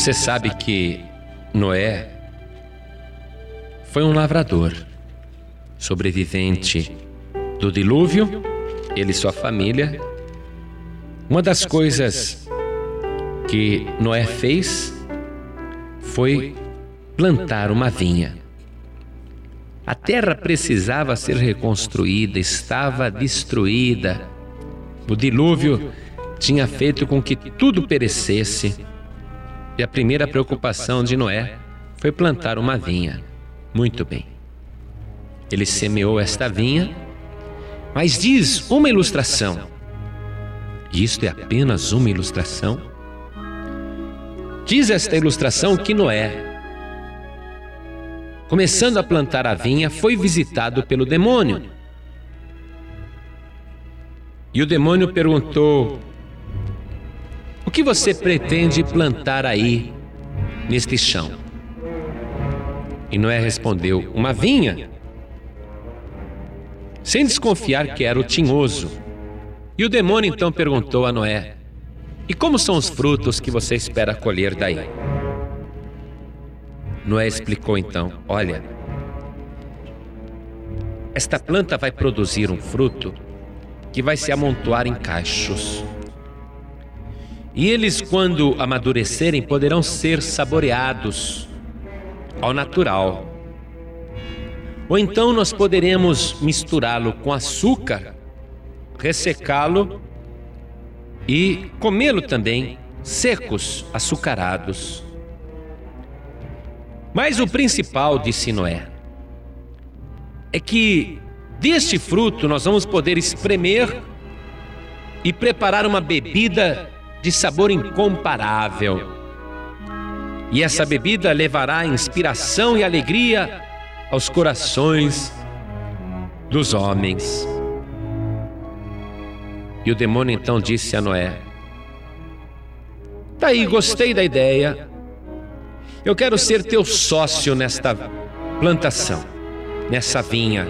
Você sabe que Noé foi um lavrador, sobrevivente do dilúvio, ele e sua família. Uma das coisas que Noé fez foi plantar uma vinha. A terra precisava ser reconstruída, estava destruída. O dilúvio tinha feito com que tudo perecesse. E a primeira preocupação de Noé foi plantar uma vinha. Muito bem. Ele semeou esta vinha, mas diz uma ilustração, e isto é apenas uma ilustração. Diz esta ilustração que Noé, começando a plantar a vinha, foi visitado pelo demônio. E o demônio perguntou: O que você pretende plantar aí, neste chão? E Noé respondeu: Uma vinha. Sem desconfiar que era o tinhoso. E o demônio então perguntou a Noé: E como são os frutos que você espera colher daí? Noé explicou então: Olha, esta planta vai produzir um fruto que vai se amontoar em cachos. E eles, quando amadurecerem, poderão ser saboreados ao natural. Ou então nós poderemos misturá-lo com açúcar, ressecá-lo e comê-lo também secos, açucarados. Mas o principal, disse Noé, é que deste fruto nós vamos poder espremer e preparar uma bebida de sabor incomparável. E essa bebida levará inspiração e alegria aos corações dos homens. E o demônio então disse a Noé: Daí, tá gostei da ideia. Eu quero ser teu sócio nesta plantação, nessa vinha.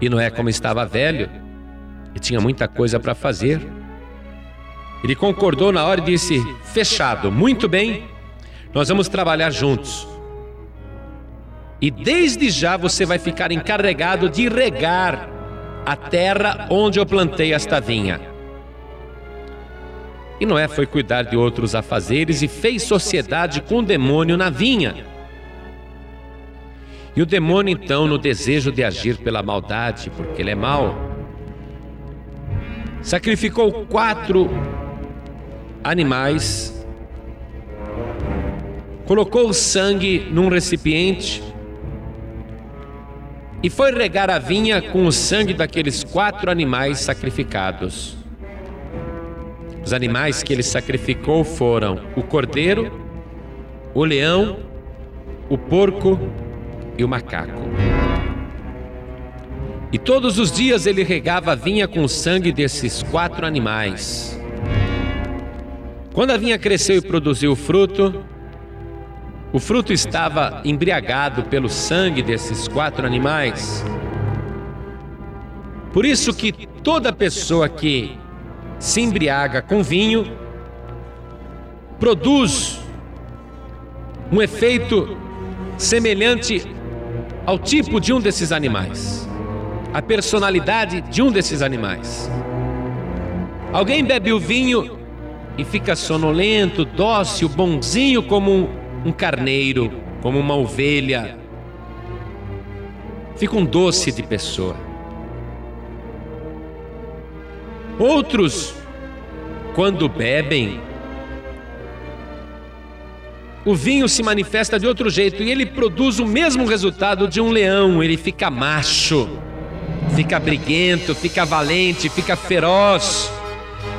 E Noé, como estava velho e tinha muita coisa para fazer, ele concordou na hora e disse: Fechado, muito bem, nós vamos trabalhar juntos. E desde já você vai ficar encarregado de regar a terra onde eu plantei esta vinha. E Noé foi cuidar de outros afazeres e fez sociedade com o demônio na vinha. E o demônio, então, no desejo de agir pela maldade, porque ele é mau, sacrificou quatro animais, colocou o sangue num recipiente e foi regar a vinha com o sangue daqueles quatro animais sacrificados. Os animais que ele sacrificou foram o cordeiro, o leão, o porco e o macaco. E todos os dias ele regava a vinha com o sangue desses quatro animais. Quando a vinha cresceu e produziu fruto, o fruto estava embriagado pelo sangue desses quatro animais. Por isso que toda pessoa que se embriaga com vinho, produz um efeito semelhante ao tipo de um desses animais, a personalidade de um desses animais. Alguém bebe o vinho e fica sonolento, dócil, bonzinho como um, carneiro, como uma ovelha. Fica um doce de pessoa. Outros, quando bebem, o vinho se manifesta de outro jeito e ele produz o mesmo resultado de um leão. Ele fica macho, fica briguento, fica valente, fica feroz,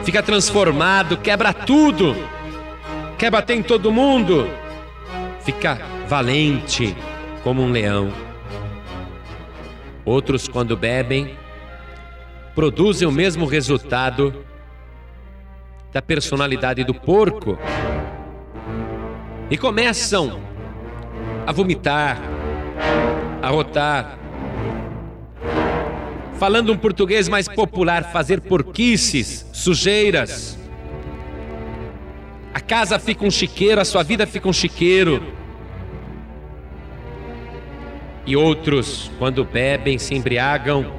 fica transformado, quebra tudo, quer bater em todo mundo, fica valente como um leão. Outros, quando bebem, produzem o mesmo resultado da personalidade do porco e começam a vomitar, a rotar. Falando um português mais popular, fazer porquices, sujeiras. A casa fica um chiqueiro, a sua vida fica um chiqueiro. E outros, quando bebem, se embriagam,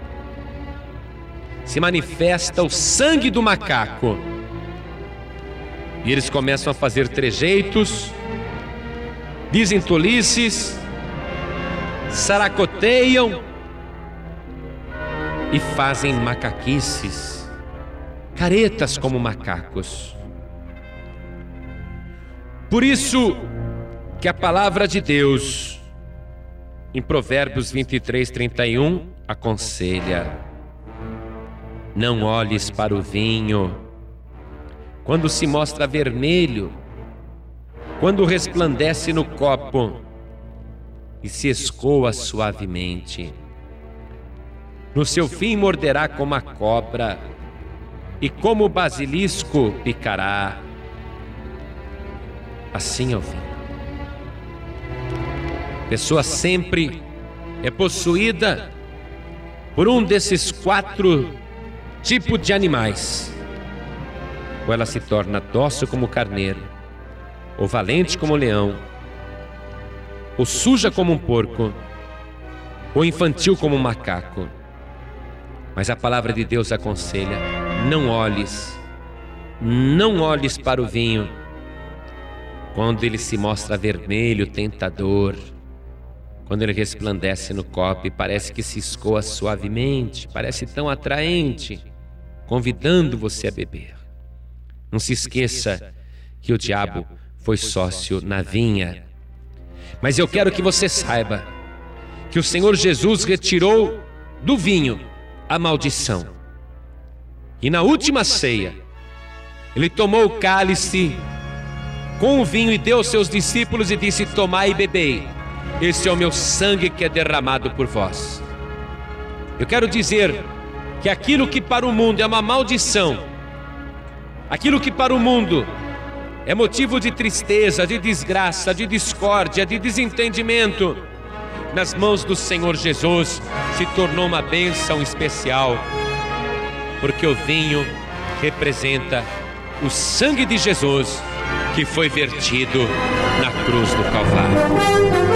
se manifesta o sangue do macaco. E eles começam a fazer trejeitos, dizem tolices, saracoteiam e fazem macaquices, caretas como macacos. Por isso que a palavra de Deus, em Provérbios 23, 31, aconselha: não olhes para o vinho, quando se mostra vermelho, quando resplandece no copo e se escoa suavemente. No seu fim morderá como a cobra, e como o basilisco picará. Assim é o vinho. Pessoa sempre é possuída por um desses quatro tipos de animais. Ou ela se torna dócil como carneiro, ou valente como leão, ou suja como um porco, ou infantil como um macaco. Mas a palavra de Deus aconselha: não olhes, não olhes para o vinho, quando ele se mostra vermelho, tentador, quando ele resplandece no copo e parece que se escoa suavemente, parece tão atraente, convidando você a beber. Não se esqueça que o diabo foi sócio na vinha mas eu quero que você saiba que o Senhor Jesus retirou do vinho a maldição. E na última ceia, ele tomou o cálice com o vinho e deu aos seus discípulos e disse: Tomai e bebei, esse é o meu sangue que é derramado por vós. Eu quero dizer que aquilo que para o mundo é uma maldição, aquilo que para o mundo é motivo de tristeza, de desgraça, de discórdia, de desentendimento. Nas mãos do Senhor Jesus se tornou uma bênção especial, porque o vinho representa o sangue de Jesus que foi vertido na cruz do Calvário.